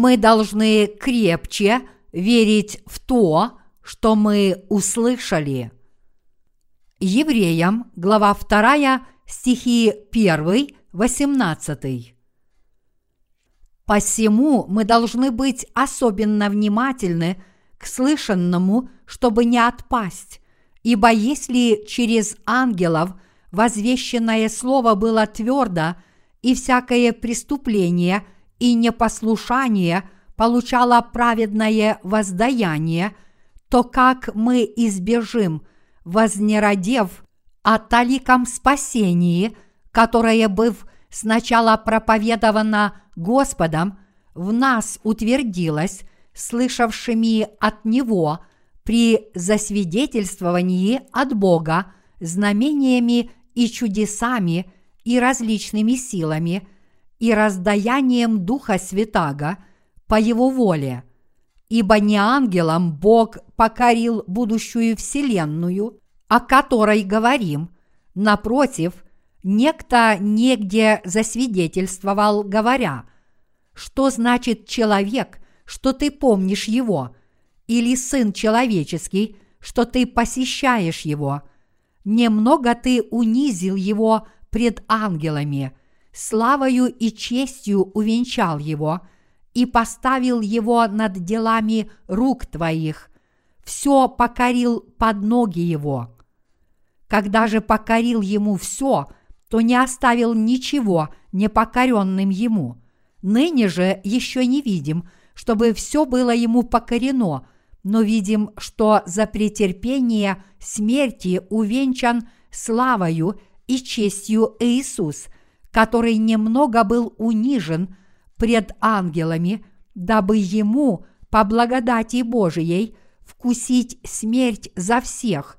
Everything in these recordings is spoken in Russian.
Мы должны крепче верить в то, что мы услышали. Евреям, глава 2, стихи 1, 18. Посему мы должны быть особенно внимательны к слышанному, чтобы не отпасть, ибо если через ангелов возвещенное слово было твердо, и всякое преступление и непослушание получало праведное воздаяние, то как мы избежим, вознеродев о таликом спасении, которое, быв сначала проповедовано Господом, в нас утвердилось, слышавшими от Него при засвидетельствовании от Бога знамениями и чудесами и различными силами и раздаянием Духа Святаго по Его воле. Ибо не ангелам Бог покорил будущую Вселенную, о которой говорим, напротив, некто негде засвидетельствовал, говоря, что значит человек, что ты помнишь его, или сын человеческий, что ты посещаешь его. Немного ты унизил его пред ангелами, славою и честью увенчал его и поставил его над делами рук твоих, все покорил под ноги его. Когда же покорил ему все, то не оставил ничего непокоренным ему. Ныне же еще не видим, чтобы все было ему покорено, но видим, что за претерпение смерти увенчан славою и честью Иисус, который немного был унижен пред ангелами, дабы ему по благодати Божией вкусить смерть за всех,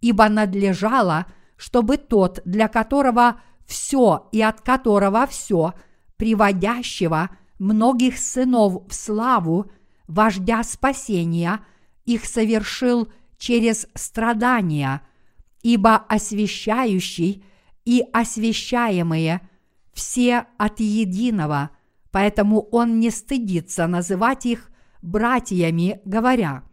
ибо надлежало, чтобы тот, для которого все и от которого все, приводящего многих сынов в славу, вождя спасения, их совершил через страдания, ибо освящающий и освящаемые все от единого, поэтому он не стыдится называть их братьями, говоря,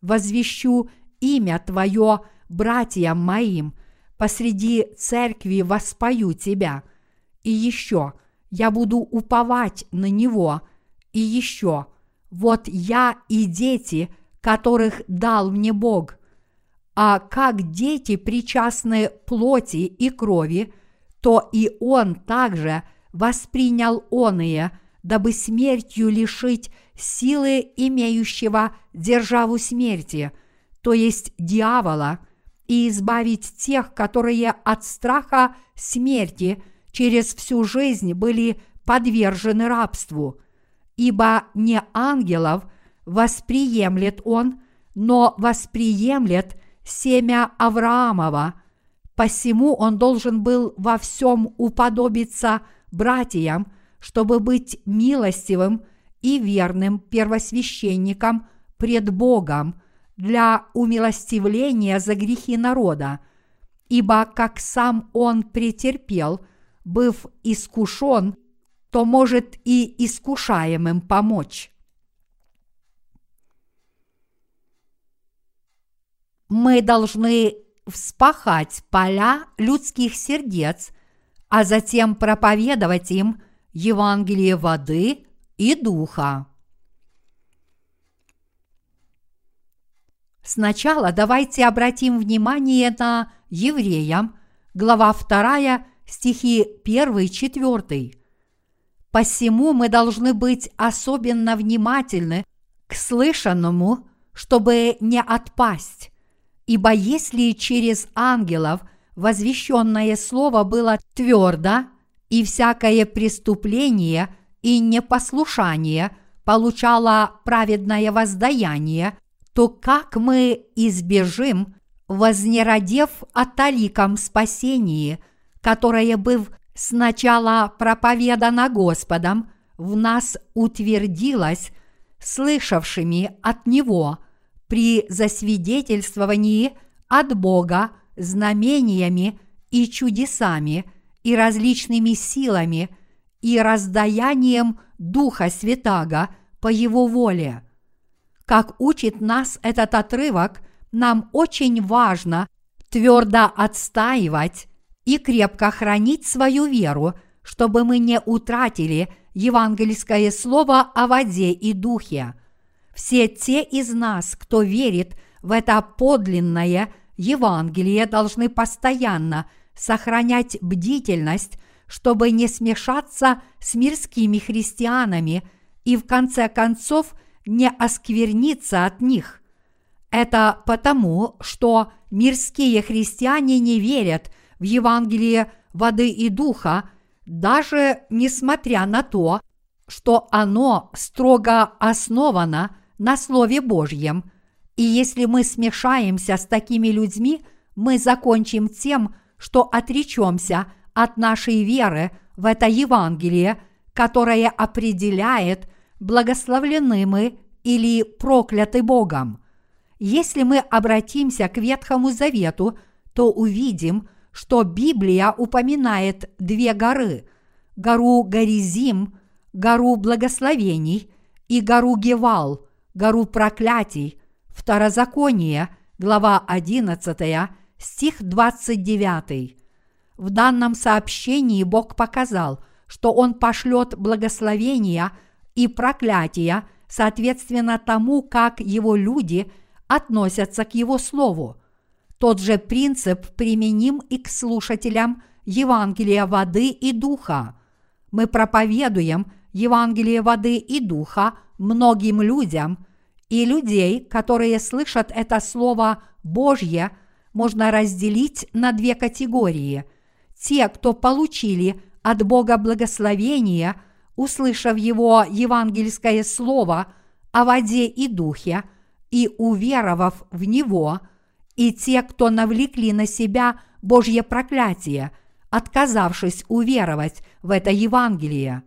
«Возвещу имя Твое братьям моим, посреди церкви воспою Тебя, и еще я буду уповать на Него, и еще вот я и дети, которых дал мне Бог, а как дети причастны плоти и крови, то и он также воспринял оные, дабы смертью лишить силы имеющего державу смерти, то есть дьявола, и избавить тех, которые от страха смерти через всю жизнь были подвержены рабству. Ибо не ангелов восприемлет он, но восприемлет семя Авраамова, посему он должен был во всем уподобиться братьям, чтобы быть милостивым и верным первосвященником пред Богом для умилостивления за грехи народа, ибо как сам он претерпел, быв искушен, то может и искушаемым помочь. мы должны вспахать поля людских сердец, а затем проповедовать им Евангелие воды и духа. Сначала давайте обратим внимание на евреям, глава 2, стихи 1-4. Посему мы должны быть особенно внимательны к слышанному, чтобы не отпасть. Ибо если через ангелов возвещенное слово было твердо, и всякое преступление и непослушание получало праведное воздаяние, то как мы избежим, вознеродев о таликом спасении, которое, быв сначала проповедано Господом, в нас утвердилось слышавшими от Него – при засвидетельствовании от Бога знамениями и чудесами и различными силами и раздаянием Духа Святаго по Его воле. Как учит нас этот отрывок, нам очень важно твердо отстаивать и крепко хранить свою веру, чтобы мы не утратили евангельское слово о воде и духе. Все те из нас, кто верит в это подлинное Евангелие, должны постоянно сохранять бдительность, чтобы не смешаться с мирскими христианами и в конце концов не оскверниться от них. Это потому, что мирские христиане не верят в Евангелие воды и духа, даже несмотря на то, что оно строго основано на Слове Божьем. И если мы смешаемся с такими людьми, мы закончим тем, что отречемся от нашей веры в это Евангелие, которое определяет, благословлены мы или прокляты Богом. Если мы обратимся к Ветхому Завету, то увидим, что Библия упоминает две горы – гору Горизим, гору благословений и гору Гевал, гору проклятий, Второзаконие, глава 11, стих 29. В данном сообщении Бог показал, что Он пошлет благословения и проклятия соответственно тому, как Его люди относятся к Его Слову. Тот же принцип применим и к слушателям Евангелия воды и духа. Мы проповедуем Евангелие воды и духа многим людям, и людей, которые слышат это Слово Божье, можно разделить на две категории. Те, кто получили от Бога благословение, услышав Его евангельское Слово о воде и духе, и уверовав в Него – и те, кто навлекли на себя Божье проклятие, отказавшись уверовать в это Евангелие.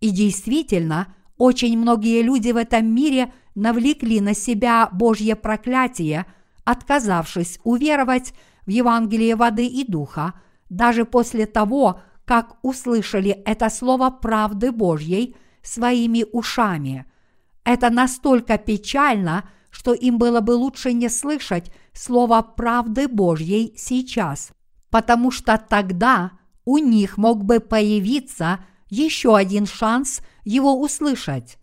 И действительно, очень многие люди в этом мире навлекли на себя Божье проклятие, отказавшись уверовать в Евангелие воды и духа, даже после того, как услышали это слово правды Божьей своими ушами. Это настолько печально, что им было бы лучше не слышать слово правды Божьей сейчас, потому что тогда у них мог бы появиться еще один шанс его услышать.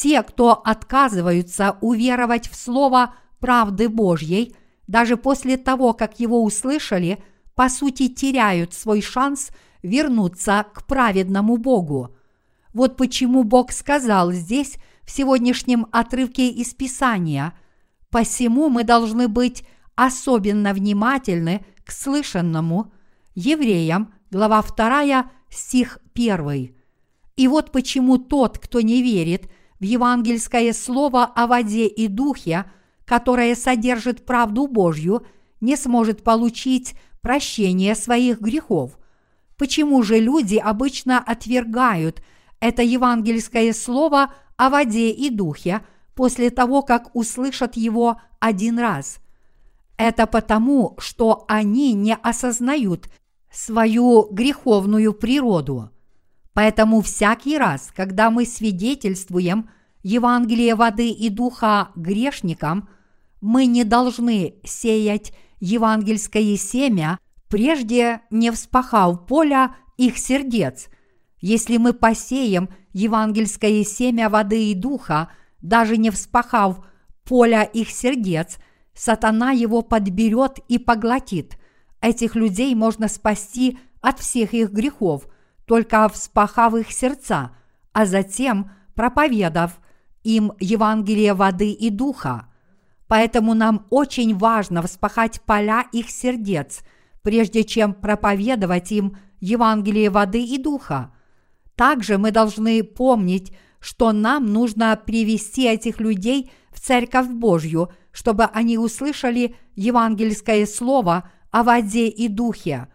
Те, кто отказываются уверовать в слово правды Божьей, даже после того, как его услышали, по сути теряют свой шанс вернуться к праведному Богу. Вот почему Бог сказал здесь в сегодняшнем отрывке из Писания – Посему мы должны быть особенно внимательны к слышанному евреям, глава 2, стих 1. И вот почему тот, кто не верит в евангельское слово о воде и духе, которое содержит правду Божью, не сможет получить прощение своих грехов. Почему же люди обычно отвергают это евангельское слово о воде и духе, после того, как услышат его один раз. Это потому, что они не осознают свою греховную природу. Поэтому всякий раз, когда мы свидетельствуем Евангелие воды и духа грешникам, мы не должны сеять евангельское семя, прежде не вспахав поля их сердец. Если мы посеем евангельское семя воды и духа даже не вспахав поля их сердец, сатана его подберет и поглотит. Этих людей можно спасти от всех их грехов, только вспахав их сердца, а затем проповедав им Евангелие воды и духа. Поэтому нам очень важно вспахать поля их сердец, прежде чем проповедовать им Евангелие воды и духа. Также мы должны помнить, что нам нужно привести этих людей в Церковь Божью, чтобы они услышали евангельское слово о воде и духе.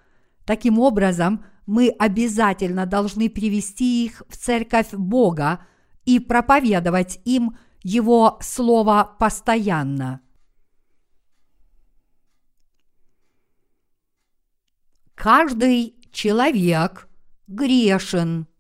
Таким образом, мы обязательно должны привести их в Церковь Бога и проповедовать им Его Слово постоянно. Каждый человек грешен –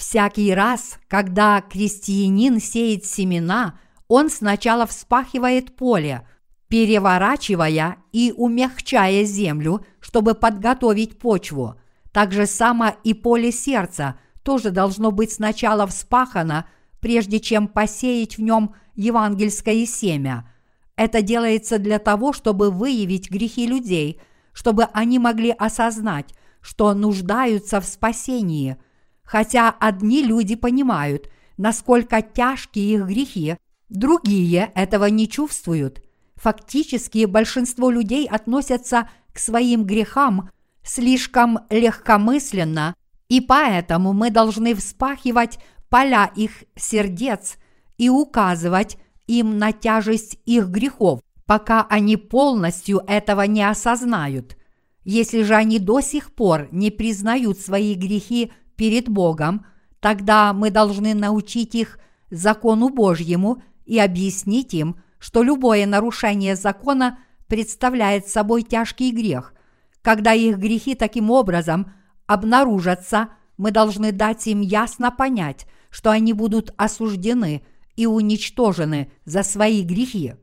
Всякий раз, когда крестьянин сеет семена, он сначала вспахивает поле, переворачивая и умягчая землю, чтобы подготовить почву. Так же само и поле сердца тоже должно быть сначала вспахано, прежде чем посеять в нем евангельское семя. Это делается для того, чтобы выявить грехи людей, чтобы они могли осознать, что нуждаются в спасении. Хотя одни люди понимают, насколько тяжкие их грехи, другие этого не чувствуют. Фактически большинство людей относятся к своим грехам слишком легкомысленно, и поэтому мы должны вспахивать поля их сердец и указывать им на тяжесть их грехов, пока они полностью этого не осознают. Если же они до сих пор не признают свои грехи перед Богом, тогда мы должны научить их закону Божьему и объяснить им, что любое нарушение закона представляет собой тяжкий грех. Когда их грехи таким образом обнаружатся, мы должны дать им ясно понять, что они будут осуждены и уничтожены за свои грехи.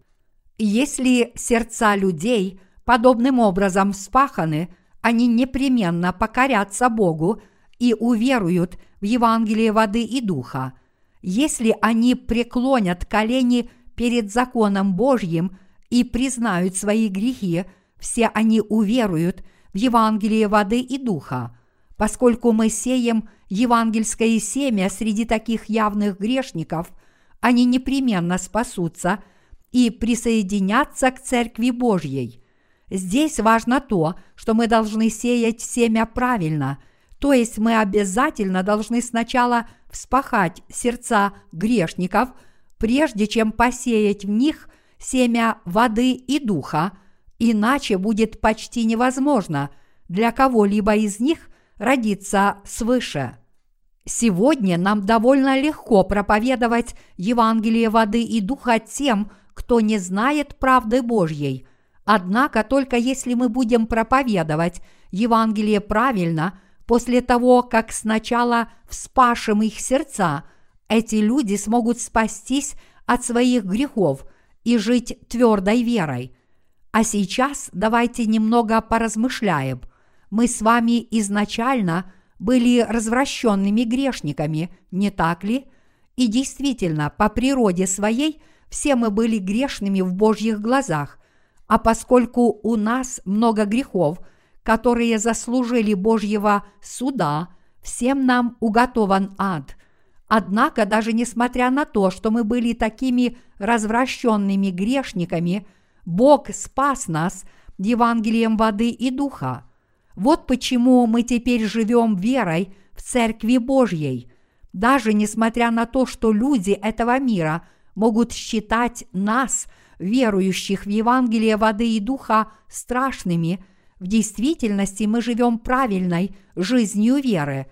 Если сердца людей подобным образом вспаханы, они непременно покорятся Богу и уверуют в Евангелие воды и духа. Если они преклонят колени перед законом Божьим и признают свои грехи, все они уверуют в Евангелие воды и духа. Поскольку мы сеем евангельское семя среди таких явных грешников, они непременно спасутся и присоединятся к Церкви Божьей. Здесь важно то, что мы должны сеять семя правильно, то есть мы обязательно должны сначала вспахать сердца грешников, прежде чем посеять в них семя воды и духа, иначе будет почти невозможно для кого-либо из них родиться свыше. Сегодня нам довольно легко проповедовать Евангелие воды и духа тем, кто не знает правды Божьей. Однако только если мы будем проповедовать Евангелие правильно, после того, как сначала вспашем их сердца, эти люди смогут спастись от своих грехов и жить твердой верой. А сейчас давайте немного поразмышляем. Мы с вами изначально – были развращенными грешниками, не так ли? И действительно, по природе своей все мы были грешными в Божьих глазах, а поскольку у нас много грехов, которые заслужили Божьего суда, всем нам уготован ад. Однако, даже несмотря на то, что мы были такими развращенными грешниками, Бог спас нас Евангелием воды и духа – вот почему мы теперь живем верой в Церкви Божьей, даже несмотря на то, что люди этого мира могут считать нас, верующих в Евангелие воды и духа, страшными, в действительности мы живем правильной жизнью веры.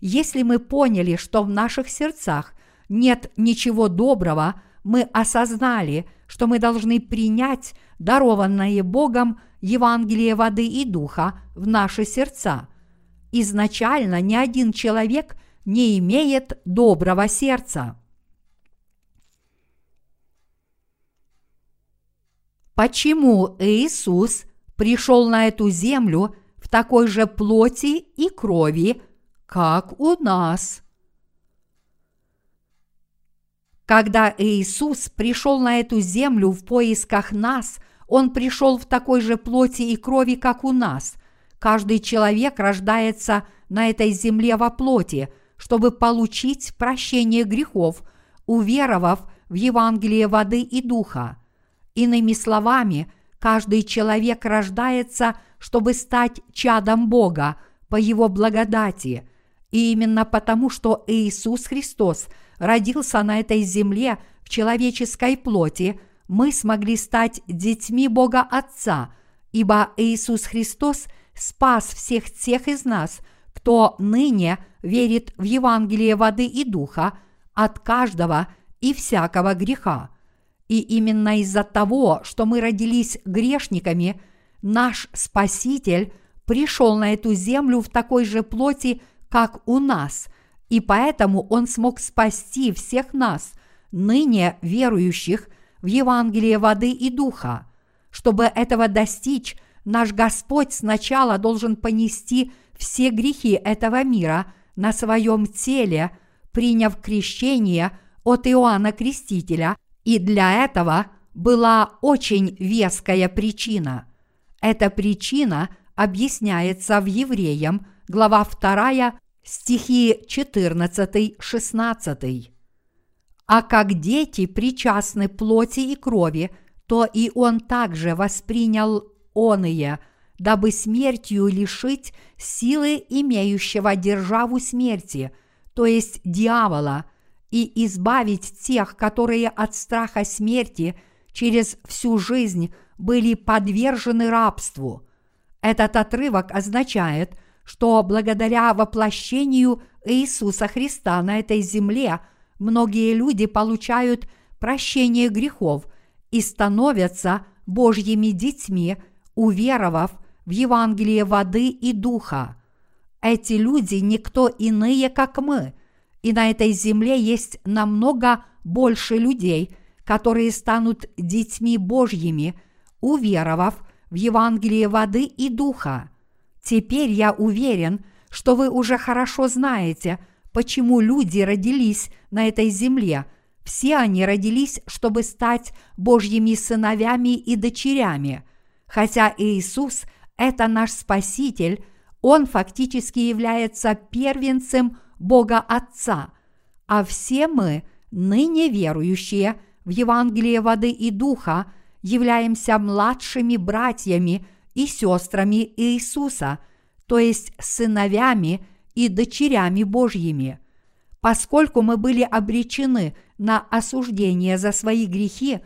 Если мы поняли, что в наших сердцах нет ничего доброго, мы осознали, что мы должны принять дарованное Богом Евангелие воды и духа в наши сердца. Изначально ни один человек не имеет доброго сердца. Почему Иисус пришел на эту землю в такой же плоти и крови, как у нас? Когда Иисус пришел на эту землю в поисках нас, Он пришел в такой же плоти и крови, как у нас. Каждый человек рождается на этой земле во плоти, чтобы получить прощение грехов, уверовав в Евангелие воды и духа. Иными словами, каждый человек рождается, чтобы стать чадом Бога по Его благодати. И именно потому, что Иисус Христос – родился на этой земле в человеческой плоти, мы смогли стать детьми Бога Отца, ибо Иисус Христос спас всех тех из нас, кто ныне верит в Евангелие воды и духа от каждого и всякого греха. И именно из-за того, что мы родились грешниками, наш Спаситель пришел на эту землю в такой же плоти, как у нас – и поэтому Он смог спасти всех нас, ныне верующих в Евангелие воды и духа. Чтобы этого достичь, наш Господь сначала должен понести все грехи этого мира на своем теле, приняв крещение от Иоанна Крестителя, и для этого была очень веская причина. Эта причина объясняется в Евреям, глава 2, стихи 14-16. А как дети причастны плоти и крови, то и он также воспринял оные, дабы смертью лишить силы имеющего державу смерти, то есть дьявола, и избавить тех, которые от страха смерти через всю жизнь были подвержены рабству. Этот отрывок означает, что благодаря воплощению Иисуса Христа на этой земле многие люди получают прощение грехов и становятся Божьими детьми, уверовав в Евангелие воды и духа. Эти люди никто иные, как мы, и на этой земле есть намного больше людей, которые станут детьми Божьими, уверовав в Евангелие воды и духа. Теперь я уверен, что вы уже хорошо знаете, почему люди родились на этой земле. Все они родились, чтобы стать Божьими сыновьями и дочерями. Хотя Иисус – это наш Спаситель, Он фактически является первенцем Бога Отца, а все мы, ныне верующие в Евангелие воды и духа, являемся младшими братьями – и сестрами Иисуса, то есть сыновями и дочерями Божьими. Поскольку мы были обречены на осуждение за свои грехи,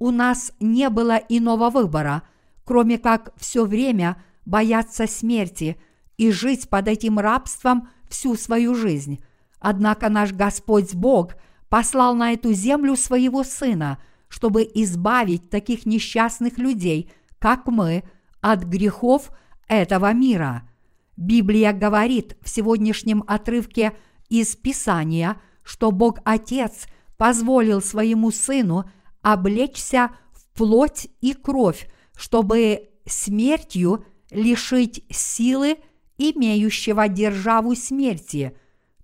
у нас не было иного выбора, кроме как все время бояться смерти и жить под этим рабством всю свою жизнь. Однако наш Господь Бог послал на эту землю своего Сына, чтобы избавить таких несчастных людей, как мы – от грехов этого мира. Библия говорит в сегодняшнем отрывке из Писания, что Бог Отец позволил своему Сыну облечься в плоть и кровь, чтобы смертью лишить силы имеющего державу смерти,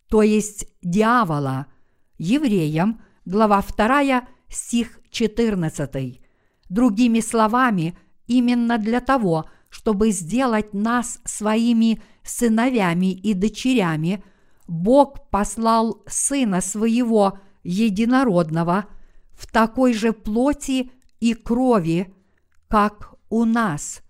то есть дьявола. Евреям, глава 2, стих 14. Другими словами, именно для того, чтобы сделать нас своими сыновьями и дочерями, Бог послал Сына Своего Единородного в такой же плоти и крови, как у нас.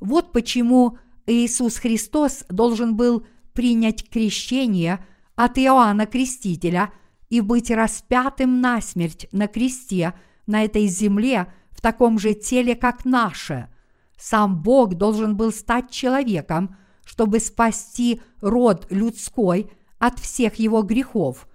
Вот почему Иисус Христос должен был принять крещение от Иоанна Крестителя и быть распятым насмерть на кресте на этой земле в таком же теле, как наше. Сам Бог должен был стать человеком, чтобы спасти род людской от всех его грехов.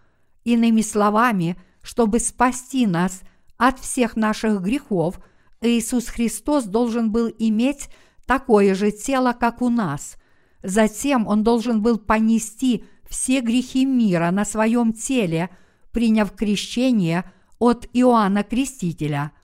Иными словами, чтобы спасти нас от всех наших грехов, Иисус Христос должен был иметь такое же тело, как у нас. Затем Он должен был понести все грехи мира на своем теле, приняв крещение от Иоанна Крестителя –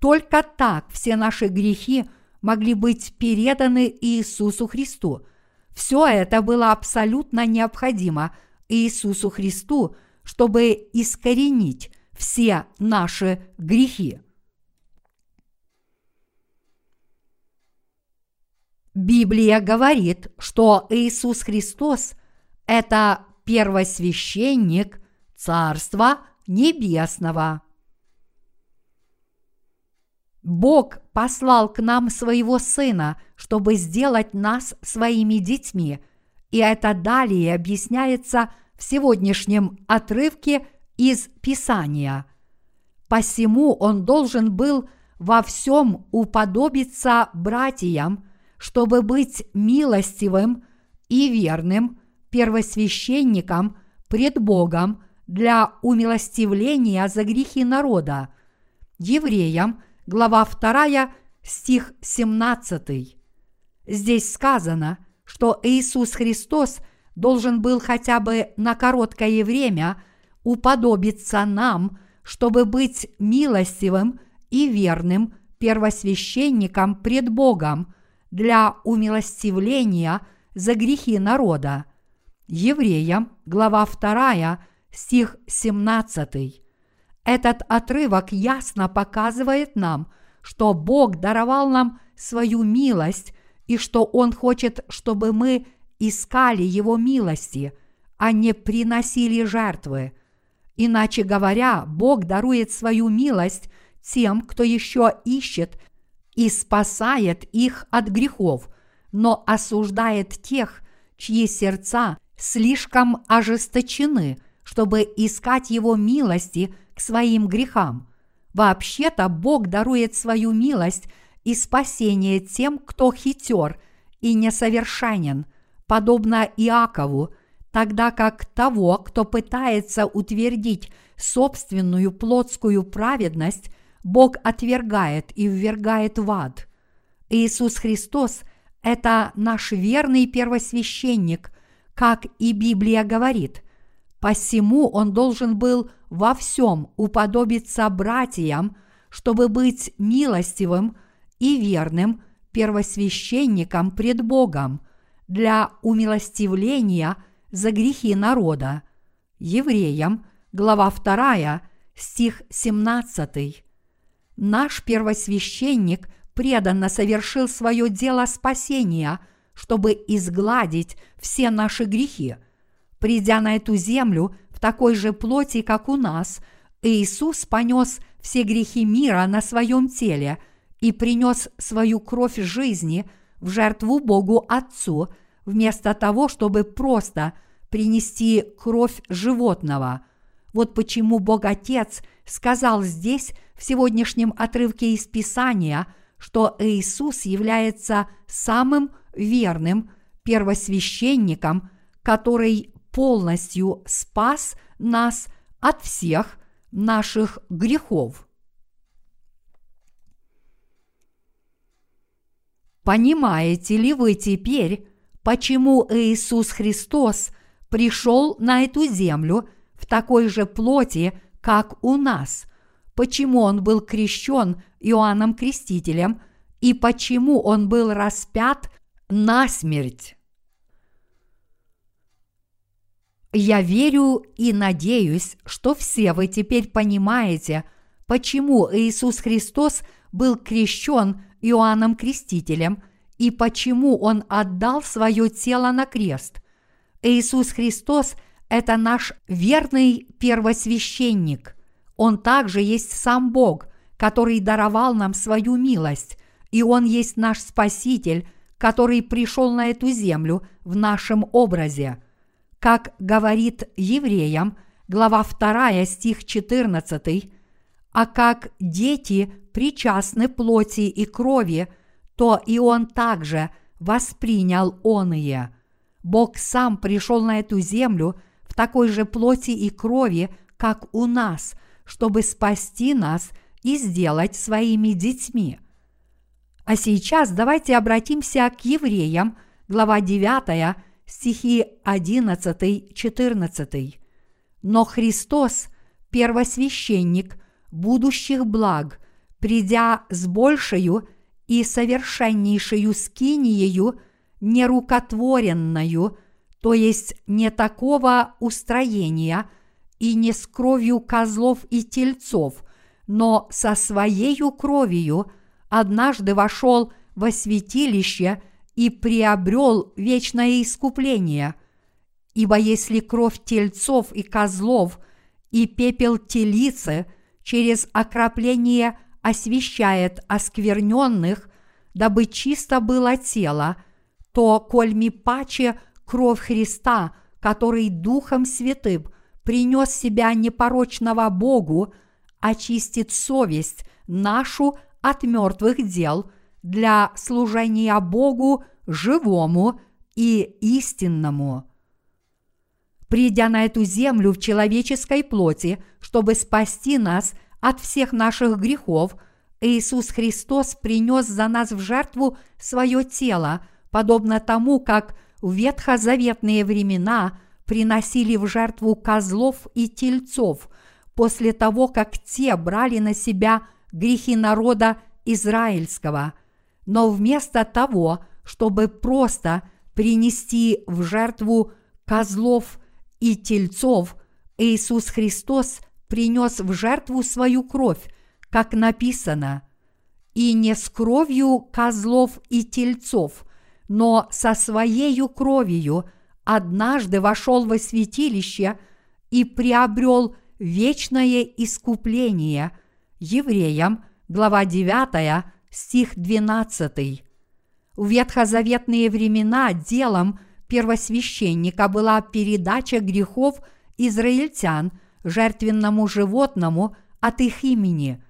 только так все наши грехи могли быть переданы Иисусу Христу. Все это было абсолютно необходимо Иисусу Христу, чтобы искоренить все наши грехи. Библия говорит, что Иисус Христос – это первосвященник Царства Небесного – Бог послал к нам своего Сына, чтобы сделать нас своими детьми, и это далее объясняется в сегодняшнем отрывке из Писания. Посему он должен был во всем уподобиться братьям, чтобы быть милостивым и верным первосвященником пред Богом для умилостивления за грехи народа. Евреям – глава 2, стих 17. Здесь сказано, что Иисус Христос должен был хотя бы на короткое время уподобиться нам, чтобы быть милостивым и верным первосвященником пред Богом для умилостивления за грехи народа. Евреям, глава 2, стих 17. Этот отрывок ясно показывает нам, что Бог даровал нам свою милость и что Он хочет, чтобы мы искали Его милости, а не приносили жертвы. Иначе говоря, Бог дарует свою милость тем, кто еще ищет и спасает их от грехов, но осуждает тех, чьи сердца слишком ожесточены, чтобы искать Его милости к своим грехам. Вообще-то Бог дарует свою милость и спасение тем, кто хитер и несовершенен, подобно Иакову, тогда как того, кто пытается утвердить собственную плотскую праведность, Бог отвергает и ввергает в ад. Иисус Христос – это наш верный первосвященник, как и Библия говорит. Посему Он должен был во всем уподобиться братьям, чтобы быть милостивым – и верным первосвященником пред Богом для умилостивления за грехи народа. Евреям, глава 2, стих 17. Наш первосвященник преданно совершил свое дело спасения, чтобы изгладить все наши грехи. Придя на эту землю в такой же плоти, как у нас, Иисус понес все грехи мира на своем теле – и принес свою кровь жизни в жертву Богу Отцу, вместо того, чтобы просто принести кровь животного. Вот почему Бог Отец сказал здесь, в сегодняшнем отрывке из Писания, что Иисус является самым верным первосвященником, который полностью спас нас от всех наших грехов. Понимаете ли вы теперь, почему Иисус Христос пришел на эту землю в такой же плоти, как у нас? Почему Он был крещен Иоанном Крестителем и почему Он был распят на смерть? Я верю и надеюсь, что все вы теперь понимаете, почему Иисус Христос был крещен Иоанном Крестителем и почему Он отдал свое тело на крест. Иисус Христос – это наш верный первосвященник. Он также есть сам Бог, который даровал нам свою милость, и Он есть наш Спаситель, который пришел на эту землю в нашем образе. Как говорит евреям, глава 2, стих 14, а как дети причастны плоти и крови, то и он также воспринял оные. Бог сам пришел на эту землю в такой же плоти и крови, как у нас, чтобы спасти нас и сделать своими детьми. А сейчас давайте обратимся к евреям, глава 9, стихи 11-14. Но Христос, первосвященник будущих благ – придя с большею и совершеннейшую скиниею, нерукотворенную, то есть не такого устроения и не с кровью козлов и тельцов, но со своею кровью однажды вошел во святилище и приобрел вечное искупление. Ибо если кровь тельцов и козлов и пепел телицы через окропление – освящает оскверненных, дабы чисто было тело, то, коль ми паче кровь Христа, который Духом Святым принес себя непорочного Богу, очистит совесть нашу от мертвых дел для служения Богу живому и истинному. Придя на эту землю в человеческой плоти, чтобы спасти нас – от всех наших грехов, Иисус Христос принес за нас в жертву свое тело, подобно тому, как в ветхозаветные времена приносили в жертву козлов и тельцов после того, как те брали на себя грехи народа израильского. Но вместо того, чтобы просто принести в жертву козлов и тельцов, Иисус Христос принес в жертву свою кровь, как написано, и не с кровью козлов и тельцов, но со своею кровью однажды вошел во святилище и приобрел вечное искупление. Евреям, глава 9, стих 12. В ветхозаветные времена делом первосвященника была передача грехов израильтян жертвенному животному от их имени.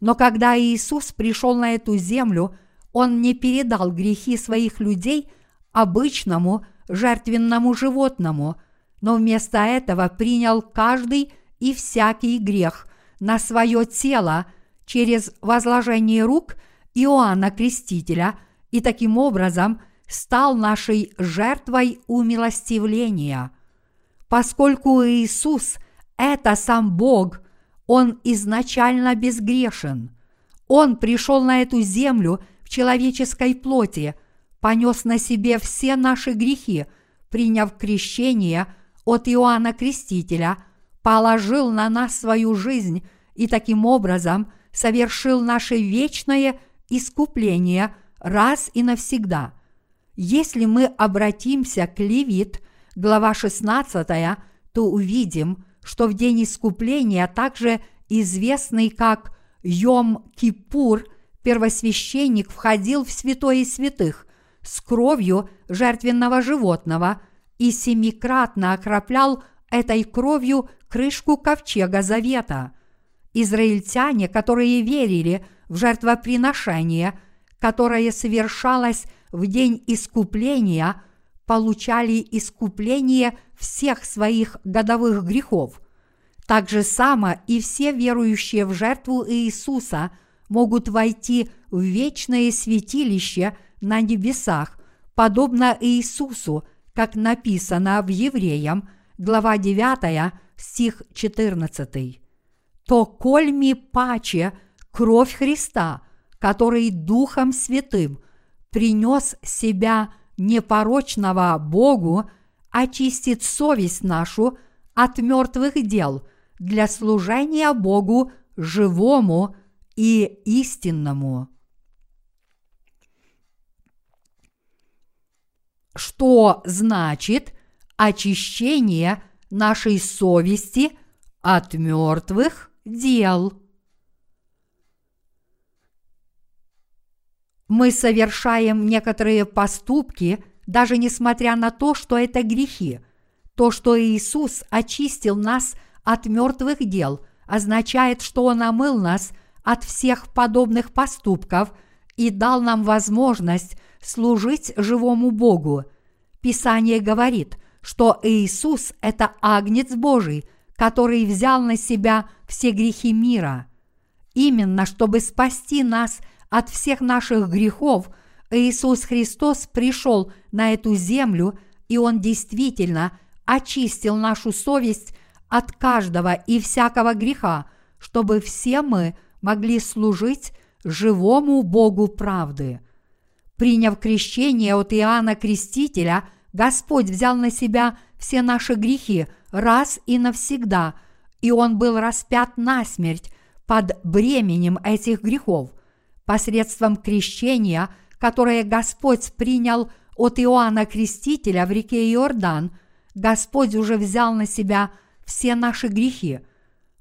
Но когда Иисус пришел на эту землю, Он не передал грехи своих людей обычному жертвенному животному, но вместо этого принял каждый и всякий грех на свое тело через возложение рук Иоанна Крестителя и таким образом стал нашей жертвой умилостивления. Поскольку Иисус – это сам Бог, Он изначально безгрешен. Он пришел на эту землю в человеческой плоти, понес на себе все наши грехи, приняв крещение от Иоанна Крестителя, положил на нас свою жизнь и таким образом совершил наше вечное искупление раз и навсегда. Если мы обратимся к Левит, глава 16, то увидим, что в день искупления, также известный как Йом-Кипур, первосвященник входил в святое святых с кровью жертвенного животного и семикратно окроплял этой кровью крышку ковчега завета. Израильтяне, которые верили в жертвоприношение, которое совершалось в день искупления, получали искупление всех своих годовых грехов. Так же само и все верующие в жертву Иисуса могут войти в вечное святилище на небесах, подобно Иисусу, как написано в Евреям, глава 9, стих 14. То кольми паче кровь Христа, который Духом Святым принес себя непорочного Богу, очистит совесть нашу от мертвых дел для служения Богу живому и истинному. Что значит очищение нашей совести от мертвых дел? Мы совершаем некоторые поступки, даже несмотря на то, что это грехи. То, что Иисус очистил нас от мертвых дел, означает, что Он омыл нас от всех подобных поступков и дал нам возможность служить живому Богу. Писание говорит, что Иисус – это Агнец Божий, который взял на себя все грехи мира. Именно чтобы спасти нас от всех наших грехов, Иисус Христос пришел на эту землю, и Он действительно очистил нашу совесть от каждого и всякого греха, чтобы все мы могли служить живому Богу правды. Приняв крещение от Иоанна Крестителя, Господь взял на себя все наши грехи раз и навсегда, и Он был распят на смерть под бременем этих грехов. Посредством крещения, которое Господь принял от Иоанна Крестителя в реке Иордан, Господь уже взял на себя все наши грехи,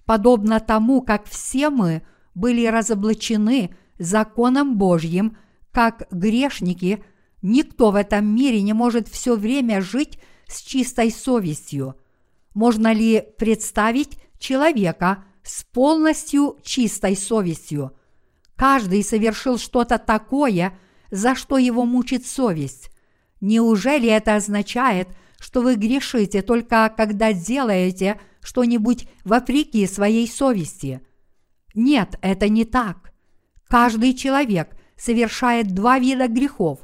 подобно тому, как все мы были разоблачены законом Божьим – как грешники, никто в этом мире не может все время жить с чистой совестью. Можно ли представить человека с полностью чистой совестью? Каждый совершил что-то такое, за что его мучит совесть. Неужели это означает, что вы грешите только когда делаете что-нибудь вопреки своей совести? Нет, это не так. Каждый человек совершает два вида грехов.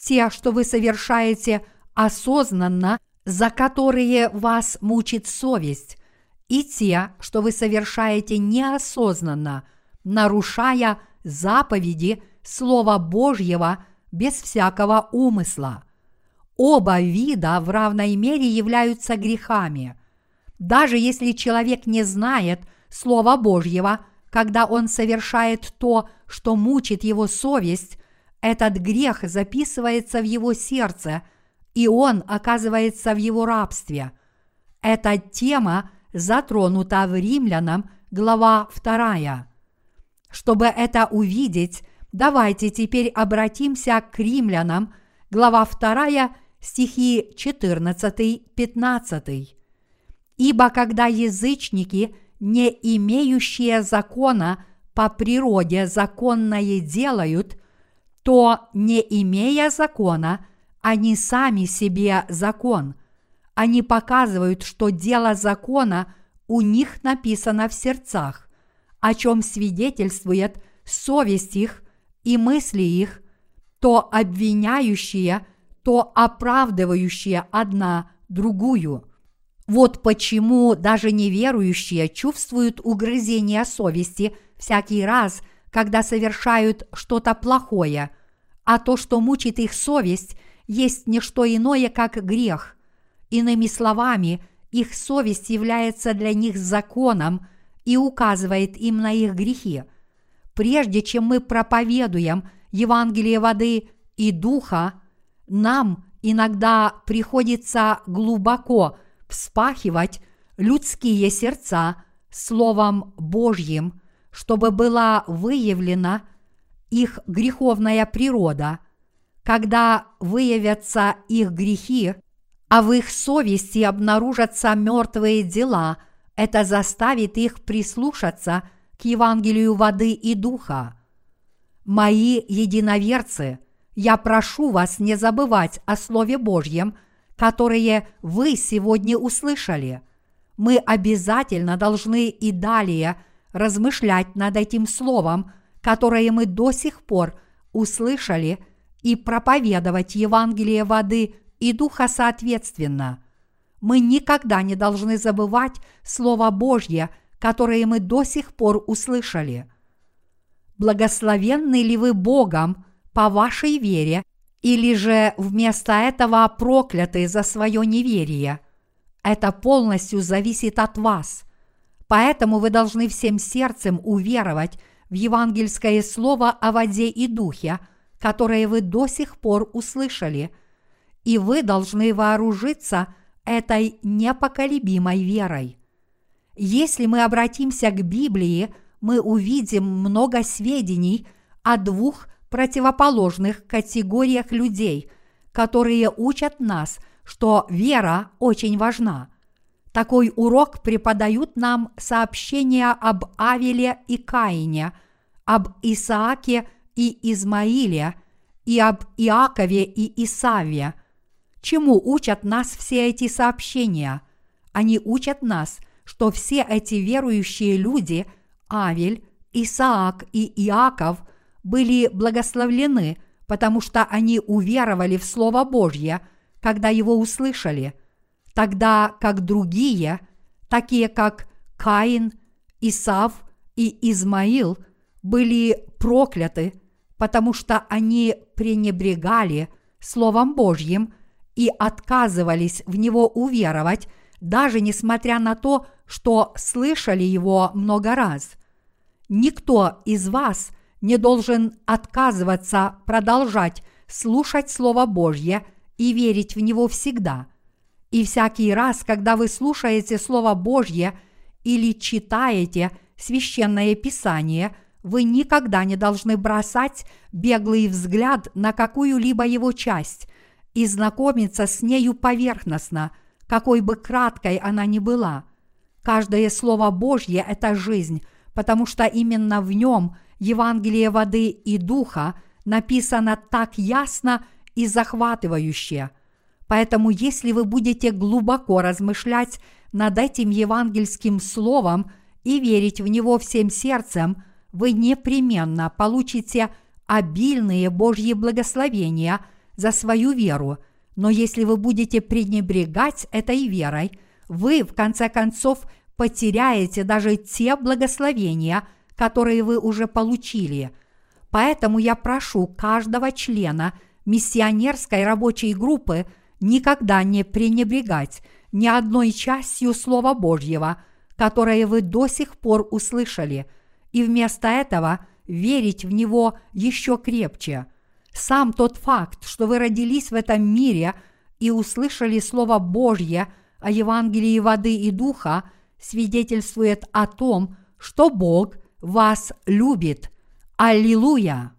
Те, что вы совершаете осознанно, за которые вас мучит совесть, и те, что вы совершаете неосознанно, нарушая заповеди Слова Божьего без всякого умысла. Оба вида в равной мере являются грехами. Даже если человек не знает Слова Божьего, когда он совершает то, что мучит его совесть, этот грех записывается в его сердце, и он оказывается в его рабстве. Эта тема затронута в Римлянам, глава 2. Чтобы это увидеть, давайте теперь обратимся к Римлянам, глава 2, стихи 14-15. Ибо когда язычники, не имеющие закона, по природе законное делают, то, не имея закона, они сами себе закон. Они показывают, что дело закона у них написано в сердцах, о чем свидетельствует совесть их и мысли их, то обвиняющие, то оправдывающие одна другую. Вот почему даже неверующие чувствуют угрызение совести всякий раз, когда совершают что-то плохое, а то, что мучит их совесть, есть не что иное, как грех. Иными словами, их совесть является для них законом и указывает им на их грехи – прежде чем мы проповедуем Евангелие воды и духа, нам иногда приходится глубоко вспахивать людские сердца Словом Божьим, чтобы была выявлена их греховная природа. Когда выявятся их грехи, а в их совести обнаружатся мертвые дела, это заставит их прислушаться – к Евангелию воды и духа. Мои единоверцы, я прошу вас не забывать о Слове Божьем, которое вы сегодня услышали. Мы обязательно должны и далее размышлять над этим Словом, которое мы до сих пор услышали, и проповедовать Евангелие воды и духа соответственно. Мы никогда не должны забывать Слово Божье – которые мы до сих пор услышали. Благословенны ли вы Богом по вашей вере, или же вместо этого прокляты за свое неверие? Это полностью зависит от вас. Поэтому вы должны всем сердцем уверовать в евангельское слово о воде и духе, которое вы до сих пор услышали, и вы должны вооружиться этой непоколебимой верой. Если мы обратимся к Библии, мы увидим много сведений о двух противоположных категориях людей, которые учат нас, что вера очень важна. Такой урок преподают нам сообщения об Авеле и Каине, об Исааке и Измаиле и об Иакове и Исаве. Чему учат нас все эти сообщения? Они учат нас – что все эти верующие люди, Авель, Исаак и Иаков, были благословлены, потому что они уверовали в Слово Божье, когда его услышали, тогда как другие, такие как Каин, Исав и Измаил, были прокляты, потому что они пренебрегали Словом Божьим и отказывались в него уверовать, даже несмотря на то, что слышали его много раз. Никто из вас не должен отказываться продолжать слушать Слово Божье и верить в него всегда. И всякий раз, когда вы слушаете Слово Божье или читаете священное Писание, вы никогда не должны бросать беглый взгляд на какую-либо его часть и знакомиться с нею поверхностно, какой бы краткой она ни была – Каждое Слово Божье – это жизнь, потому что именно в нем Евангелие воды и духа написано так ясно и захватывающе. Поэтому если вы будете глубоко размышлять над этим евангельским словом и верить в него всем сердцем, вы непременно получите обильные Божьи благословения за свою веру, Но если вы будете пренебрегать этой верой, вы, в конце концов, потеряете даже те благословения, которые вы уже получили. Поэтому я прошу каждого члена миссионерской рабочей группы никогда не пренебрегать ни одной частью Слова Божьего, которое вы до сих пор услышали, и вместо этого верить в него еще крепче – сам тот факт, что вы родились в этом мире и услышали Слово Божье о Евангелии воды и духа, свидетельствует о том, что Бог вас любит. Аллилуйя!